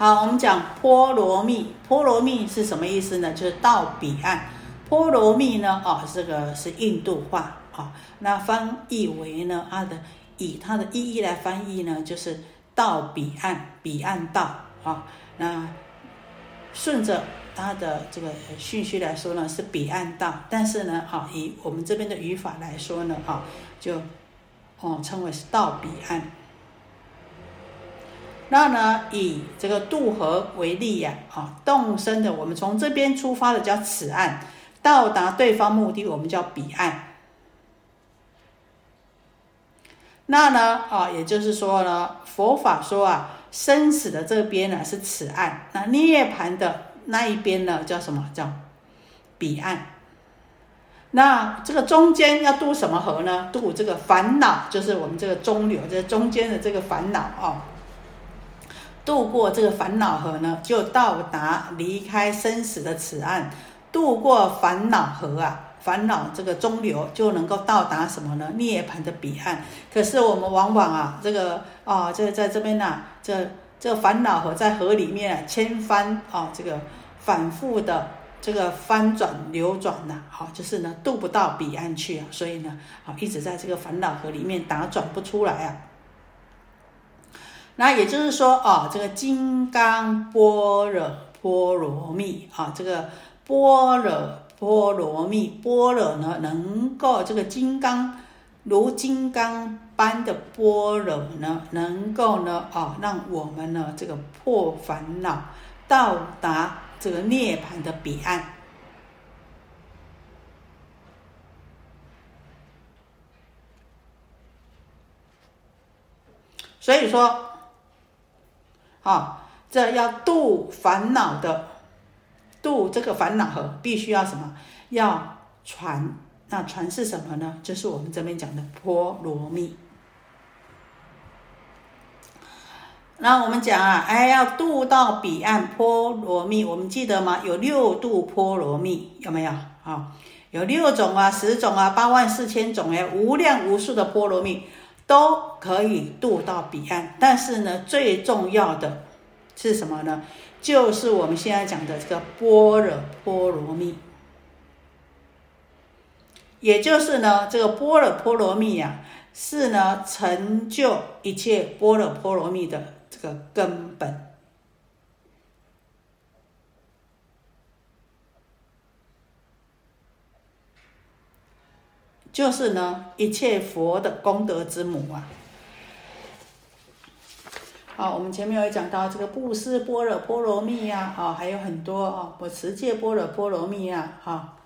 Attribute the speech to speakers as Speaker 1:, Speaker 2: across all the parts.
Speaker 1: 好，我们讲波罗蜜，波罗蜜是什么意思呢？就是到彼岸。波罗蜜呢，啊，这个是印度话啊，那翻译为呢，它的以它的意义来翻译呢，就是到彼岸，彼岸到啊。那顺着它的这个顺序来说呢，是彼岸到，但是呢，啊，以我们这边的语法来说呢，啊，就哦称为是到彼岸。那呢，以这个渡河为例呀，啊，动身的，我们从这边出发的叫此岸，到达对方目的，我们叫彼岸。那呢，啊，也就是说呢，佛法说啊，生死的这边呢是此岸，那涅槃的那一边呢叫什么？叫彼岸。那这个中间要渡什么河呢？渡这个烦恼，就是我们这个中流，这中间的这个烦恼啊。渡过这个烦恼河呢，就到达离开生死的此岸。渡过烦恼河啊，烦恼这个中流就能够到达什么呢？涅槃的彼岸。可是我们往往啊，这个啊，这在这边呢，这这烦恼河在河里面啊千翻啊，这个反复的这个翻转流转呐，好，就是呢渡不到彼岸去啊，所以呢，啊一直在这个烦恼河里面打转不出来啊。那也就是说，啊，这个金刚般若波罗蜜啊，这个般若波罗蜜，般若呢，能够这个金刚如金刚般的般若呢，能够呢，啊，让我们呢，这个破烦恼，到达这个涅槃的彼岸。所以说。啊，这要度烦恼的，度这个烦恼河，必须要什么？要传。那传是什么呢？就是我们这边讲的波罗蜜。那我们讲啊，哎，要渡到彼岸波罗蜜，我们记得吗？有六度波罗蜜，有没有？啊，有六种啊，十种啊，八万四千种哎，无量无数的波罗蜜。都可以渡到彼岸，但是呢，最重要的是什么呢？就是我们现在讲的这个般若波罗蜜，也就是呢，这个般若波罗蜜呀，是呢成就一切般若波罗蜜的这个根本。就是呢，一切佛的功德之母啊。好，我们前面有讲到这个布施般若波罗蜜呀，啊，还有很多啊，我持戒般若波罗蜜呀，哈。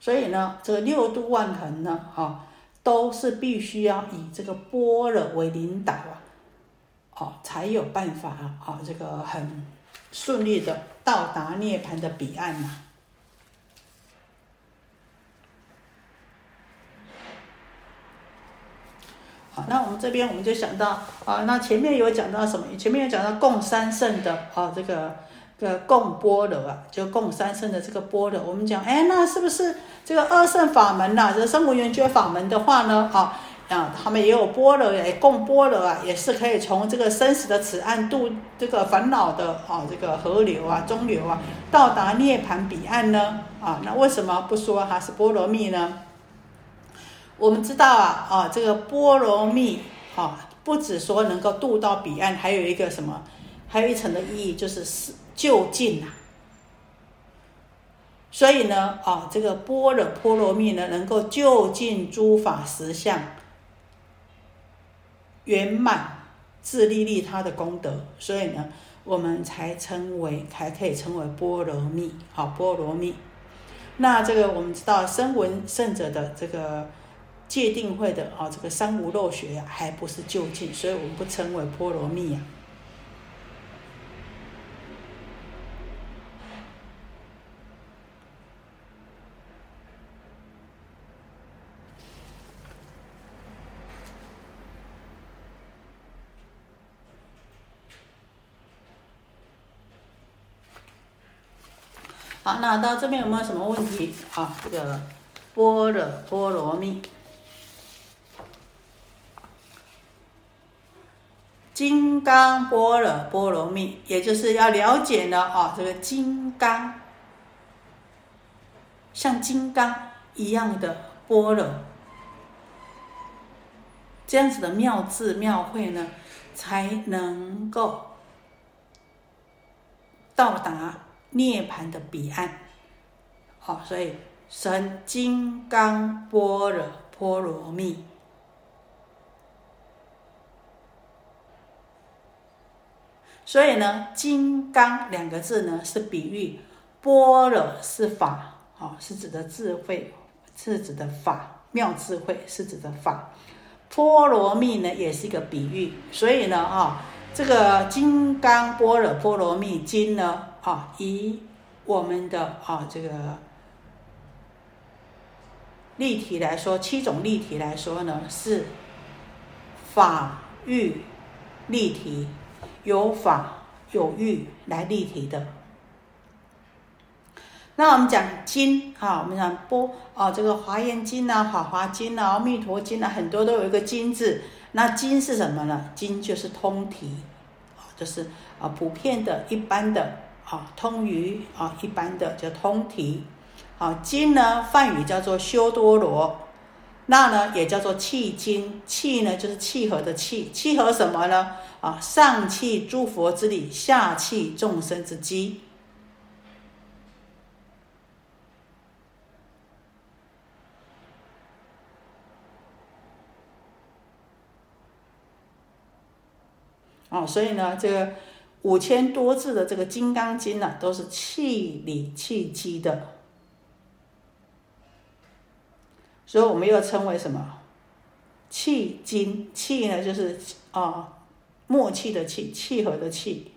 Speaker 1: 所以呢，这个六度万恒呢，啊，都是必须要以这个般若为领导啊，哦，才有办法啊，这个很顺利的。到达涅槃的彼岸嘛。好，那我们这边我们就想到啊，那前面有讲到什么？前面有讲到供三圣的啊，这个个供波罗啊，就供三圣的这个波罗。我们讲，哎，那是不是这个二圣法门呐？这生无圆觉法门的话呢，啊？啊，他们也有波罗，也供波罗啊，也是可以从这个生死的此岸渡这个烦恼的啊，这个河流啊、中流啊，到达涅槃彼岸呢？啊，那为什么不说它是波罗蜜呢？我们知道啊，啊，这个波罗蜜啊，不止说能够渡到彼岸，还有一个什么？还有一层的意义就是是就近呐。所以呢，啊，这个般若波罗蜜呢，能够就近诸法实相。圆满自利利他的功德，所以呢，我们才称为才可以称为波罗蜜，好波罗蜜。那这个我们知道声闻圣者的这个界定会的啊，这个三无漏学呀，还不是就近，所以我们不称为波罗蜜呀。好，那到这边有没有什么问题？啊，这个波若波罗蜜。金刚波若波罗蜜，也就是要了解呢啊，这个金刚像金刚一样的波若，这样子的妙智妙慧呢，才能够到达涅盘的彼岸。好，所以神金刚般若波罗蜜。所以呢，“金刚”两个字呢是比喻，般若是法，啊，是指的智慧，是指的法，妙智慧是指的法。波罗蜜呢也是一个比喻，所以呢，啊，这个《金刚般若波罗蜜经》呢，啊，以我们的啊这个例题来说，七种例题来说呢，是法欲例题。有法有欲来立体的。那我们讲经啊，我们讲波啊，这个《华严经》啊，《法华经》啊，《阿弥陀经》啊，很多都有一个“经”字。那经是什么呢？经就是通体啊，就是啊普遍的、一般的啊，通于啊一般的叫通体。啊，经呢，梵语叫做修多罗。那呢，也叫做契经，契呢就是契合的契，契合什么呢？啊，上契诸佛之理，下契众生之机。哦，所以呢，这个五千多字的这个《金刚经》呢，都是气理气机的。所以我们又称为什么？气经，气呢就是啊，默契的契，契合的契。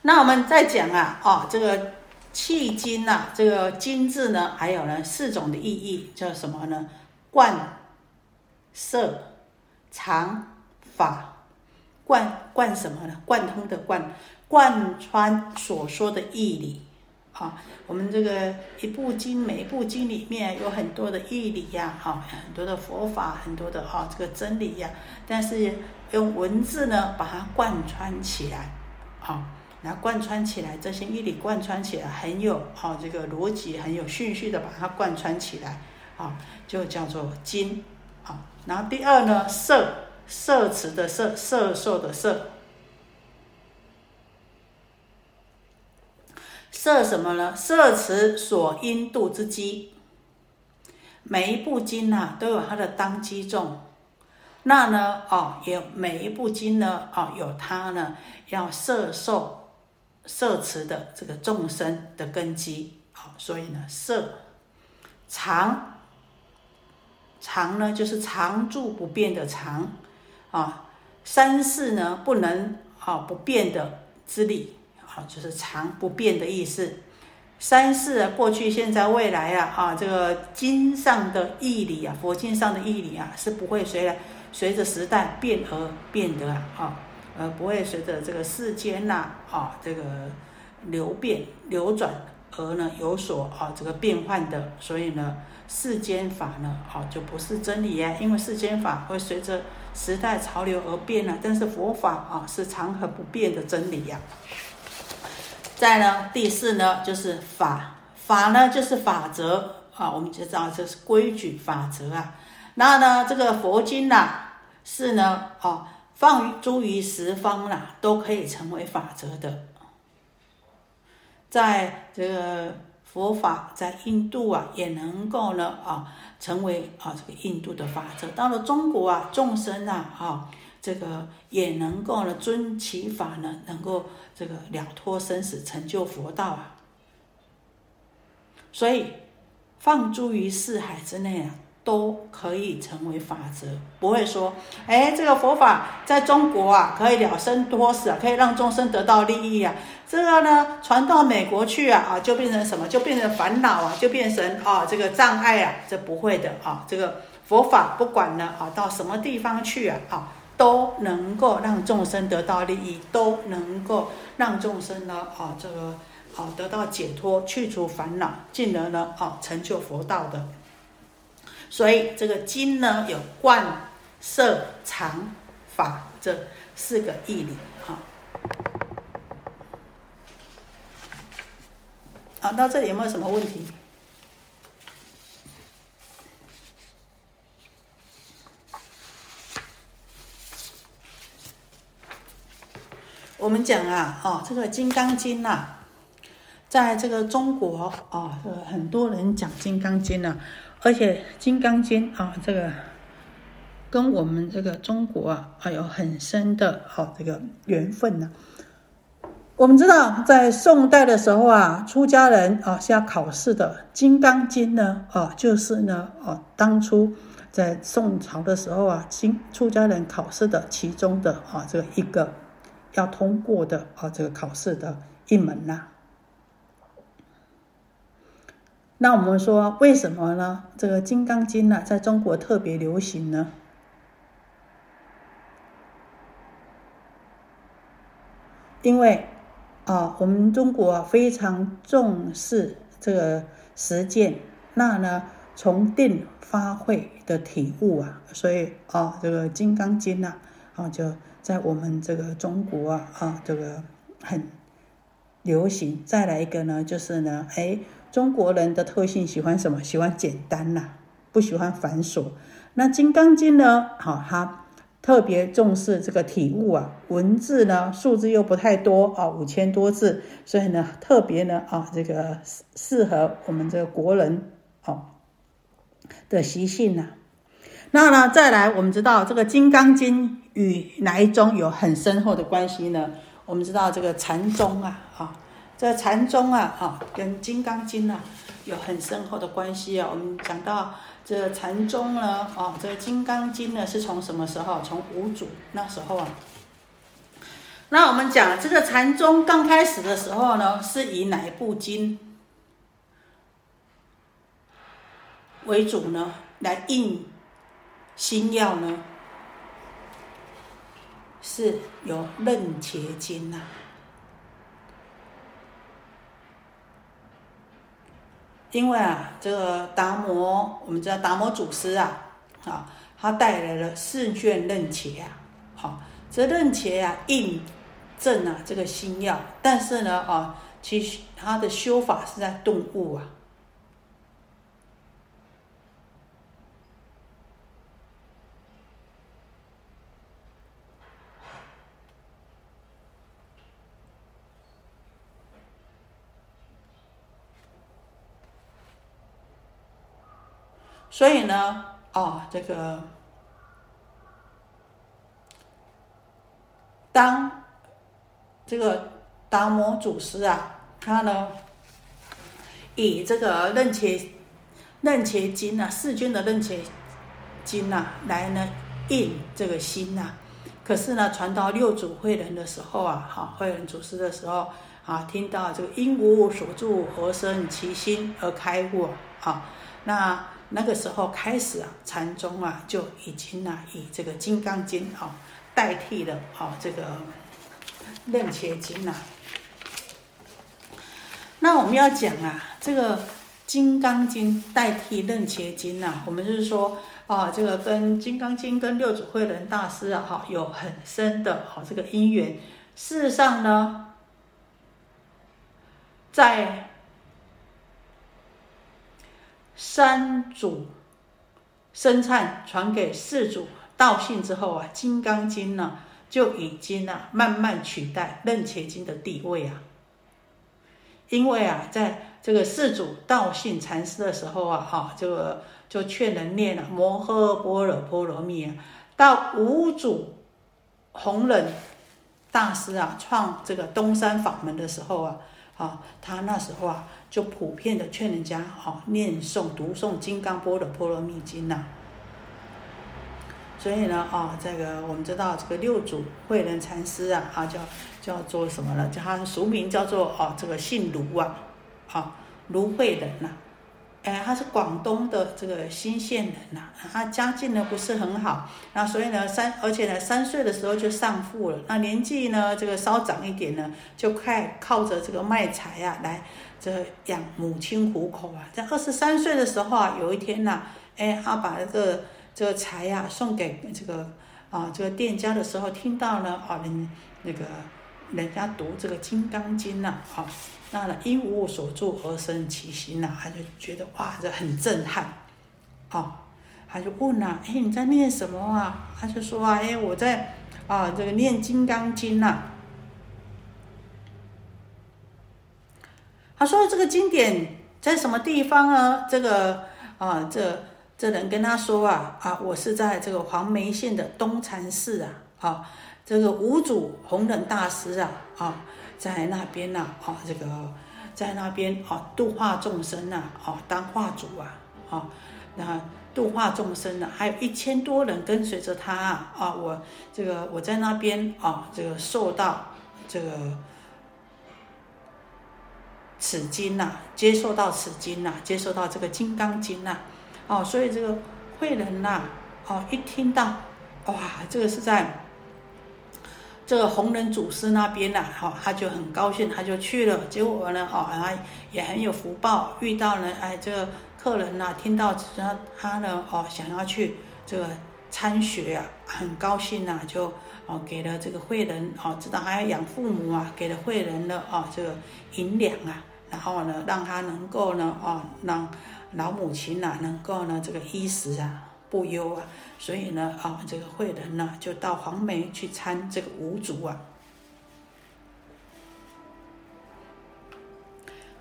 Speaker 1: 那我们再讲啊，哦，这个契经呐，这个经字呢，还有呢四种的意义，叫什么呢？贯、摄、常、法。贯贯什么呢？贯通的贯，贯穿所说的义理。啊，我们这个一部经，每一部经里面有很多的义理呀，哈，很多的佛法，很多的哈这个真理呀。但是用文字呢，把它贯穿起来，啊，那贯穿起来，这些义理贯穿起来，很有哈这个逻辑，很有顺序的把它贯穿起来，啊，就叫做经，啊。然后第二呢，摄，摄持的摄，摄受的摄。摄什么呢？摄持所因度之机。每一部经呐，都有它的当机众。那呢，哦，有每一部经呢，哦，有它呢要摄受、摄持的这个众生的根基。好，所以呢，摄常常呢，就是常住不变的常啊。三世呢，不能啊不变的之力。啊，就是常不变的意思。三世啊，过去、现在、未来啊，啊，这个经上的义理啊，佛经上的义理啊，是不会随来随着时代变而变的啊，呃，不会随着这个世间呐，啊，这个流变流转而呢有所啊这个变换的。所以呢，世间法呢，啊，就不是真理呀，因为世间法会随着时代潮流而变了，但是佛法啊，是长恒不变的真理呀。再呢，第四呢就是法，法呢就是法则啊，我们就知道这是规矩法则啊。那呢，这个佛经呐是呢，啊，放诸于十方啦，都可以成为法则的。在这个佛法在印度啊，也能够呢啊，成为啊这个印度的法则。到了中国啊，众生啊啊。这个也能够呢，遵其法呢，能够这个了脱生死，成就佛道啊。所以放诸于四海之内啊，都可以成为法则，不会说，哎，这个佛法在中国啊，可以了生脱死啊，可以让众生得到利益啊。这个呢，传到美国去啊，啊，就变成什么？就变成烦恼啊，就变成啊，这个障碍啊，这不会的啊。这个佛法不管呢，啊，到什么地方去啊，啊。都能够让众生得到利益，都能够让众生呢啊这个啊得到解脱，去除烦恼，进而呢啊成就佛道的。所以这个经呢有贯色、常、法这四个义理。好，好，到这里有没有什么问题？我们讲啊，哦，这个《金刚经》呐，在这个中国啊，这个很多人讲《金刚经》呢，而且《金刚经》啊，这个跟我们这个中国啊，还有很深的哦这个缘分呢。我们知道，在宋代的时候啊，出家人啊是要考试的，《金刚经》呢，啊，就是呢，啊，当初在宋朝的时候啊，经出家人考试的其中的啊这个一个。要通过的啊，这个考试的一门呐。那我们说为什么呢？这个《金刚经》呢，在中国特别流行呢？因为啊，我们中国非常重视这个实践，那呢，从定发会的体悟啊，所以啊，这个《金刚经》呢，啊就。在我们这个中国啊啊，这个很流行。再来一个呢，就是呢，哎，中国人的特性喜欢什么？喜欢简单呐，不喜欢繁琐。那《金刚经》呢，好，它特别重视这个体悟啊，文字呢，数字又不太多啊，五千多字，所以呢，特别呢啊，这个适合我们这个国人哦的习性呐。那呢，再来，我们知道这个《金刚经》与哪一宗有很深厚的关系呢？我们知道这个禅宗啊，啊，这禅宗啊，啊，跟《金刚经》啊有很深厚的关系啊。我们讲到这禅宗呢，啊，这《金刚经》呢是从什么时候？从五祖那时候啊。那我们讲这个禅宗刚开始的时候呢，是以哪一部经为主呢？来印。心药呢，是有《楞伽经》呐，因为啊，这个达摩，我们知道达摩祖师啊，啊，他带来了四卷《楞伽》啊，好，这《楞伽》啊，印证啊这个心药，但是呢，啊，其实他的修法是在顿悟啊。所以呢，哦，这个当这个达摩祖师啊，他呢以这个楞伽楞伽经啊，四君的楞伽经啊，来呢印这个心呐。可是呢，传到六祖慧能的时候啊，哈，慧能祖师的时候啊，听到这个因无所住何生其心而开悟啊，那。那个时候开始啊，禅宗啊就已经呢以这个《金刚经》啊代替了啊这个《楞伽经》呐。那我们要讲啊，这个《金刚经》代替《楞伽经》呐，我们就是说啊，这个跟《金刚经》跟六祖慧能大师啊哈有很深的哈这个因缘。事实上呢，在三祖生忏传给四祖道信之后啊，《金刚经》呢就已经啊慢慢取代《楞伽经》的地位啊。因为啊，在这个四祖道信禅师的时候啊，哈，这个就劝人念了摩诃般若波罗蜜啊。到五祖弘忍大师啊创这个东山法门的时候啊，啊，他那时候啊。就普遍的劝人家啊念诵读诵《金刚波的波罗蜜经》呐。所以呢，啊，这个我们知道这个六祖慧能禅师啊，啊叫叫做什么呢？叫他俗名叫做啊，这个姓卢啊，啊卢慧能呐。哎，他是广东的这个新县人呐，他家境呢不是很好，那所以呢三，而且呢三岁的时候就丧父了，那年纪呢这个稍长一点呢，就快靠着这个卖柴啊来。这养母亲糊口啊，在二十三岁的时候啊，有一天呐，哎，他把这个这个柴呀送给这个啊这个店家的时候，听到呢啊人那个人家读这个《金刚经》呐，啊，那呢因无所住而生其心呐，他就觉得哇这很震撼，啊，他就问呐，哎你在念什么啊？他就说啊，哎我在啊这个念《金刚经》呐。他说这个经典在什么地方啊？这个啊这。这人跟他说啊啊，我是在这个黄梅县的东禅寺啊，啊，这个五祖弘忍大师啊啊，在那边呐啊，这个在那边啊度化众生呐啊，当化主啊啊，那度化众生呢，还有一千多人跟随着他啊啊，我这个我在那边啊，这个受到这个此经呐，接受到此经呐，接受到这个金刚经呐。哦，所以这个慧人呐，哦，一听到，哇，这个是在这个弘忍祖师那边呐，哦，他就很高兴，他就去了。结果呢，哦，他也很有福报，遇到呢，哎，这个客人呐，听到他他呢，哦，想要去这个参学啊，很高兴呐，就哦给了这个惠人，哦，知道还要养父母啊，给了惠人的哦这个银两啊，然后呢，让他能够呢，哦，让。老母亲呐，能够呢这个衣食啊不忧啊，所以呢啊这个慧人呢就到黄梅去参这个五祖啊。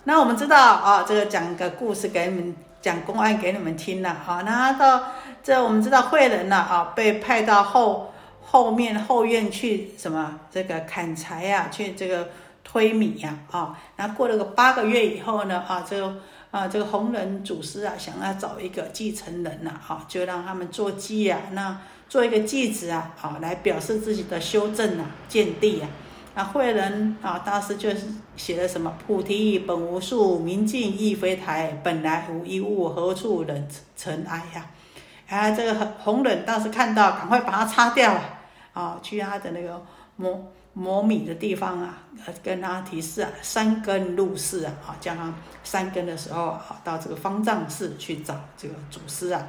Speaker 1: 那我们知道啊，这个讲个故事给你们讲公案给你们听了啊。那到这我们知道慧人呢啊被派到后后面后院去什么这个砍柴呀，去这个推米呀啊。那过了个八个月以后呢啊这个。啊，这个弘忍祖师啊，想要找一个继承人呐，啊，就让他们做继啊，那做一个继子啊，啊，来表示自己的修正啊、见地啊。那慧人啊，大师就是写了什么？菩提本无树，明镜亦非台，本来无一物，何处惹尘埃呀？啊，这个弘忍当时看到，赶快把它擦掉啊，啊，去他的那个摸。磨米的地方啊，呃，跟他提示啊，三根入室啊，啊，叫他三根的时候啊，到这个方丈室去找这个祖师啊。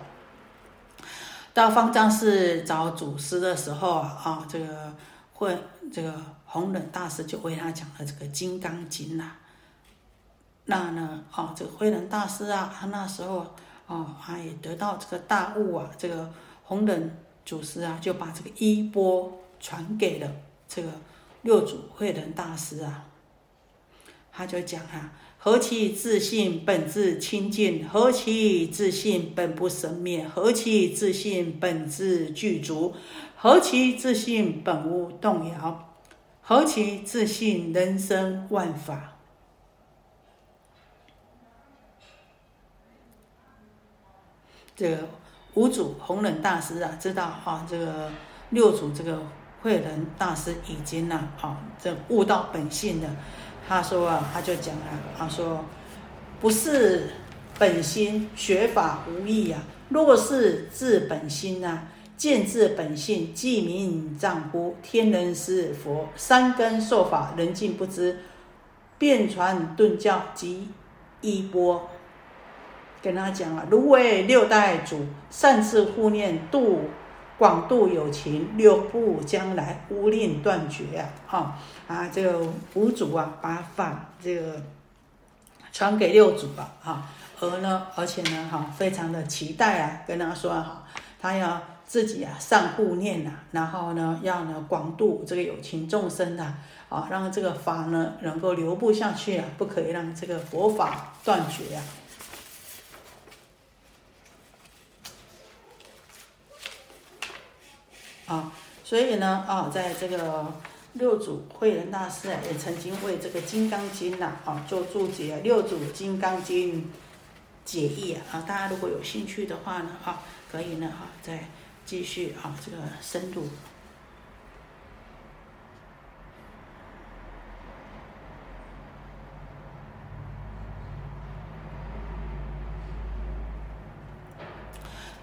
Speaker 1: 到方丈室找祖师的时候啊，啊，这个会这个弘忍大师就为他讲了这个《金刚经》呐。那呢，啊，这个慧能大师啊，他那时候啊，他也得到这个大悟啊，这个弘忍祖师啊，就把这个衣钵传给了这个。六祖慧能大师啊，他就讲啊：何其自信本自清净，何其自信本不生灭，何其自信本自具足，何其自信本无动摇，何其自信人生万法。这个五祖弘忍大师啊，知道啊，这个六祖这个。慧能大师已经呢，啊，这悟到本性了。他说啊，他就讲啊，他说，不是本心学法无益呀。若是自本心啊，见自本性，即名丈夫。天人师佛，三根受法，人尽不知。遍传顿教及衣钵，跟他讲啊，如为六代祖，善自护念度。广度有情，六部将来无令断绝啊！哈啊，这个五祖啊，把法这个传给六祖吧，哈，而呢，而且呢，哈，非常的期待啊，跟他说哈，他要自己啊善护念呐，然后呢，要呢广度这个有情众生呐，啊，让这个法呢能够流布下去啊，不可以让这个佛法断绝啊。啊，所以呢，啊，在这个六祖慧能大师啊，也曾经为这个《金刚经》呐，啊，做注解，《六祖金刚经》解义啊，大家如果有兴趣的话呢，哈，可以呢，哈，再继续啊，这个深入。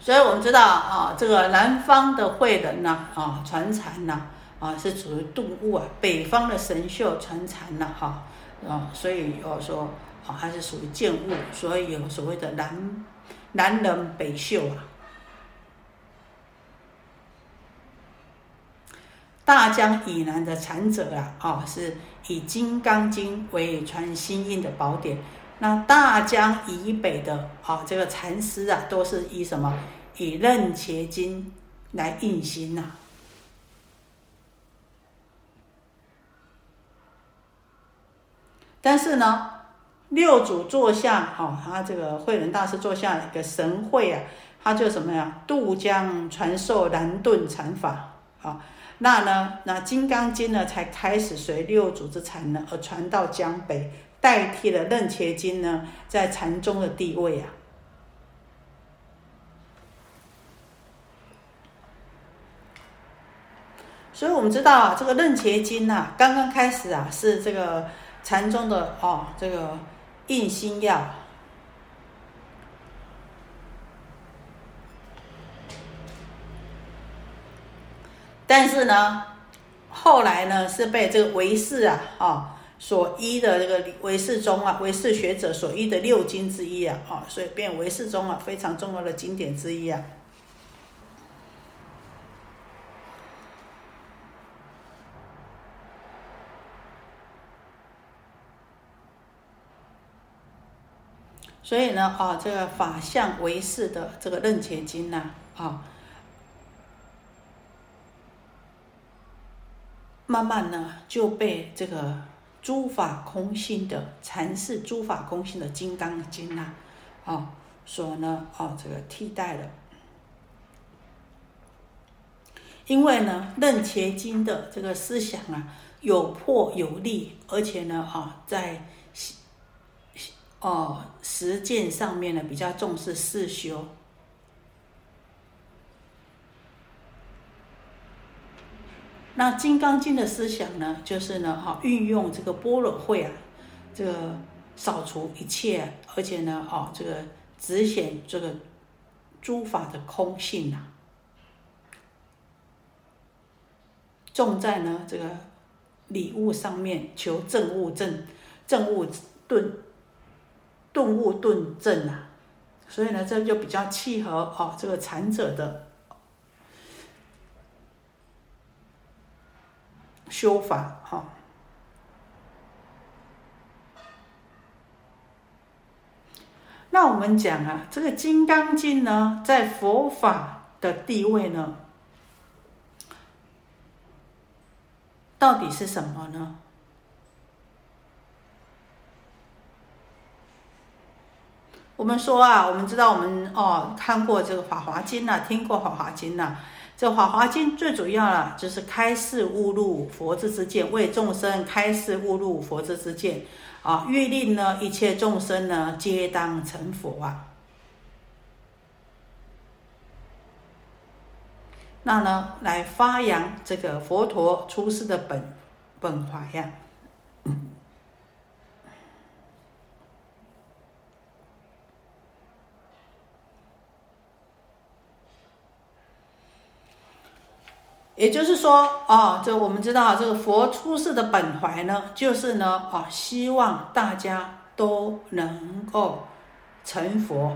Speaker 1: 所以我们知道啊，这个南方的慧人呢，啊传禅呢，啊是属于顿悟啊；北方的神秀传禅呢，哈，啊，所以我说，啊还是属于渐悟。所以有所谓的南南人北秀啊。大江以南的禅者啊，啊是以《金刚经》为传心印的宝典；那大江以北的啊，这个禅师啊，都是以什么？以《楞伽经》来印心呐。但是呢，六祖座下，哦，他这个慧能大师座下一个神会啊，他就什么呀？渡江传授南顿禅法啊。那呢，那《金刚经》呢，才开始随六祖之禅呢而传到江北。代替了《楞伽经》呢，在禅宗的地位啊。所以我们知道啊，这个《楞伽经》呐，刚刚开始啊，是这个禅宗的哦，这个印心药。但是呢，后来呢，是被这个唯识啊，啊。所依的这个唯识中啊，唯识学者所依的六经之一啊，啊，所以变唯识中啊非常重要的经典之一啊。所以呢，啊，这个法相唯识的这个楞伽经呐，啊，慢慢呢就被这个。诸法空性的阐释，诸法空性的《金刚经》呐，啊，所呢，啊，这个替代了。因为呢，《楞伽经》的这个思想啊，有破有立，而且呢，啊，在哦实践上面呢，比较重视四修。那《金刚经》的思想呢，就是呢，哈，运用这个般若会啊，这个扫除一切，而且呢，哦，这个直显这个诸法的空性呐，重在呢这个礼物上面求正悟正，正悟顿顿悟顿正啊，所以呢，这就比较契合哦这个禅者的。修法哈，那我们讲啊，这个《金刚经》呢，在佛法的地位呢，到底是什么呢？我们说啊，我们知道我们哦看过这个《法华经》呐，听过《法华经》呐。这《法华经》最主要了，就是开示悟入佛之之见，为众生开示悟入佛之之见，啊，欲令呢一切众生呢皆当成佛啊。那呢，来发扬这个佛陀出世的本本怀呀。也就是说，啊，这我们知道，这个佛出世的本怀呢，就是呢，啊，希望大家都能够成佛。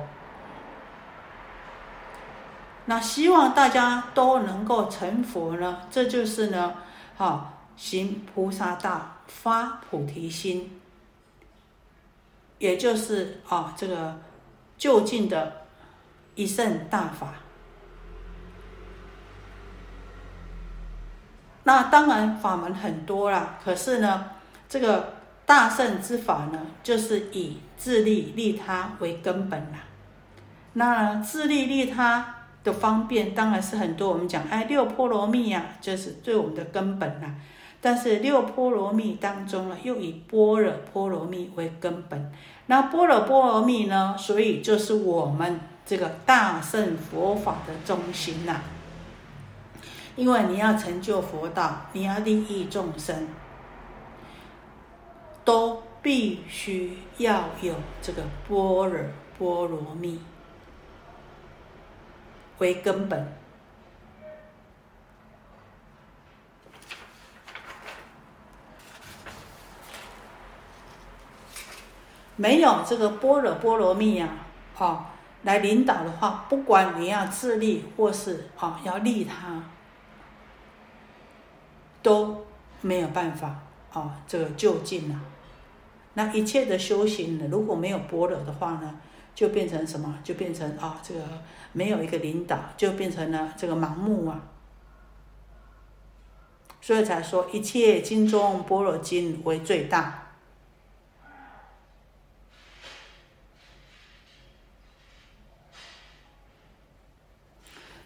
Speaker 1: 那希望大家都能够成佛呢，这就是呢，啊，行菩萨道，发菩提心，也就是啊，这个就近的一圣大法。那当然法门很多啦，可是呢，这个大圣之法呢，就是以自利利他为根本啦。那自利利他的方便当然是很多，我们讲哎六波罗蜜呀，就是对我们的根本啦。但是六波罗蜜当中呢，又以般若波罗蜜为根本。那般若波罗蜜呢，所以就是我们这个大圣佛法的中心呐。因为你要成就佛道，你要利益众生，都必须要有这个般若波罗蜜为根本。没有这个般若波罗蜜呀，好来领导的话，不管你要自利或是啊要利他。都没有办法啊，这个就近啊。那一切的修行呢，如果没有般若的话呢，就变成什么？就变成啊，这个没有一个领导，就变成了这个盲目啊。所以才说一切经中般若经为最大。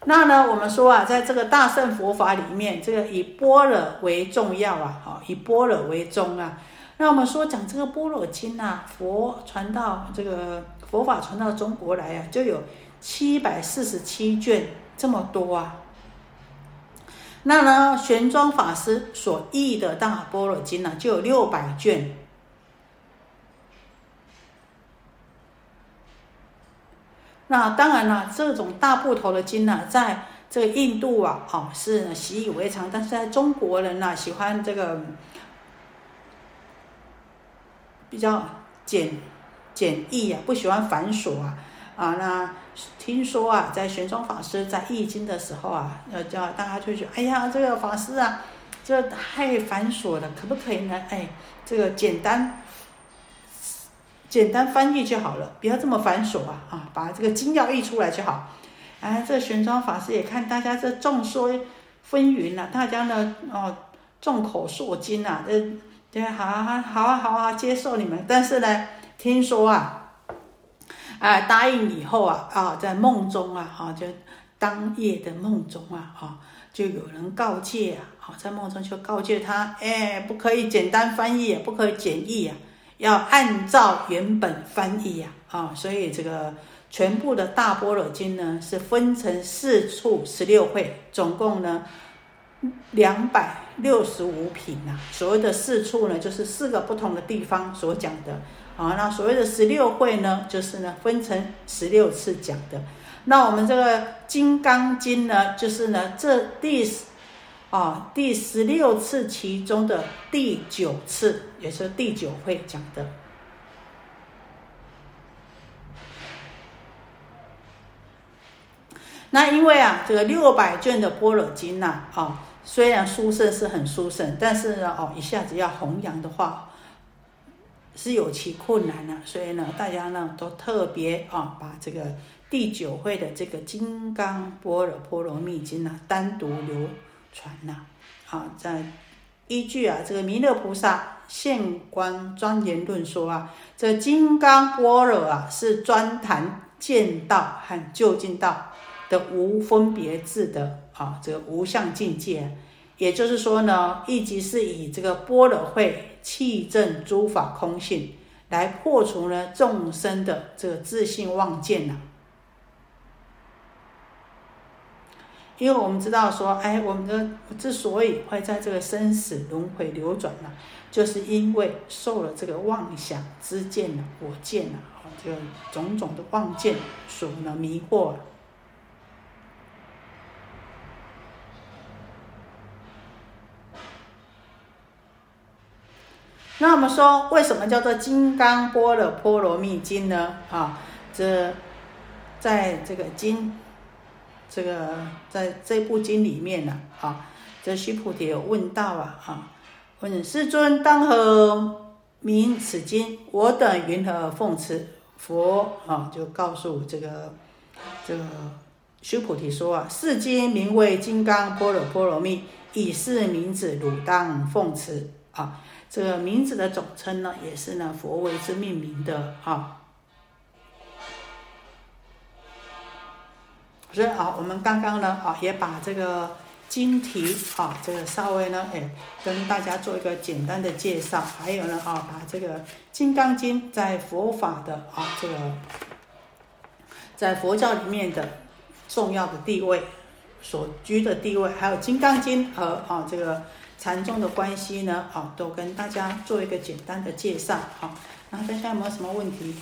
Speaker 1: 那呢，我们说啊，在这个大乘佛法里面，这个以般若为重要啊，好，以般若为宗啊。那我们说讲这个般若经啊，佛传到这个佛法传到中国来啊，就有七百四十七卷这么多啊。那呢，玄奘法师所译的大般若经呢，就有六百卷。那当然了，这种大部头的经呢，在这个印度啊，哦是习以为常，但是在中国人呢，喜欢这个比较简简易啊，不喜欢繁琐啊，啊，那听说啊，在玄奘法师在译经的时候啊，要叫大家就觉得，哎呀，这个法师啊，这太繁琐了，可不可以呢？哎，这个简单。简单翻译就好了，不要这么繁琐啊！啊，把这个经要译出来就好。哎，这玄奘法师也看大家这众说纷纭呐，大家呢哦众口铄金呐，这对，好啊好啊好啊，接受你们。但是呢，听说啊，啊答应以后啊啊，在梦中啊啊，就当夜的梦中啊啊，就有人告诫啊，好在梦中就告诫他，哎，不可以简单翻译，不可以简易啊。要按照原本翻译呀，啊，所以这个全部的大般若经呢，是分成四处十六会，总共呢两百六十五品呐。所谓的四处呢，就是四个不同的地方所讲的啊。那所谓的十六会呢，就是呢分成十六次讲的。那我们这个金刚经呢，就是呢这第。啊，第十六次其中的第九次，也是第九会讲的。那因为啊，这个六百卷的般若经呐，啊，虽然殊胜是很殊胜，但是呢，哦，一下子要弘扬的话，是有其困难的。所以呢，大家呢都特别啊，把这个第九会的这个《金刚般若波罗蜜经》呢，单独留。传呐，啊，在依据啊，这个弥勒菩萨现观庄严论说啊，这金刚般若啊，是专谈见道和就近道的无分别智的啊，这个无相境界。也就是说呢，一即是以这个般若会气证诸法空性，来破除呢众生的这个自信妄见呐。因为我们知道说，哎，我们的之所以会在这个生死轮回流转呢，就是因为受了这个妄想之见呢、我见呢，啊，这个种种的妄见所呢迷惑。那我们说，为什么叫做《金刚般若波罗蜜经》呢？啊，这在这个经。这个在这部经里面呢，啊，这须菩提有问道啊，啊，问世尊当何名此经？我等云何奉持？佛啊，就告诉这个这个须菩提说啊，世经名为金刚般若波罗蜜，以是名字，汝当奉持啊。这个名字的总称呢，也是呢佛为之命名的啊。所以啊，我们刚刚呢啊，也把这个经题啊，这个稍微呢，哎，跟大家做一个简单的介绍。还有呢啊，把这个《金刚经》在佛法的啊这个，在佛教里面的重要的地位，所居的地位，还有《金刚经》和啊这个禅宗的关系呢啊，都跟大家做一个简单的介绍。好，那大家有没有什么问题？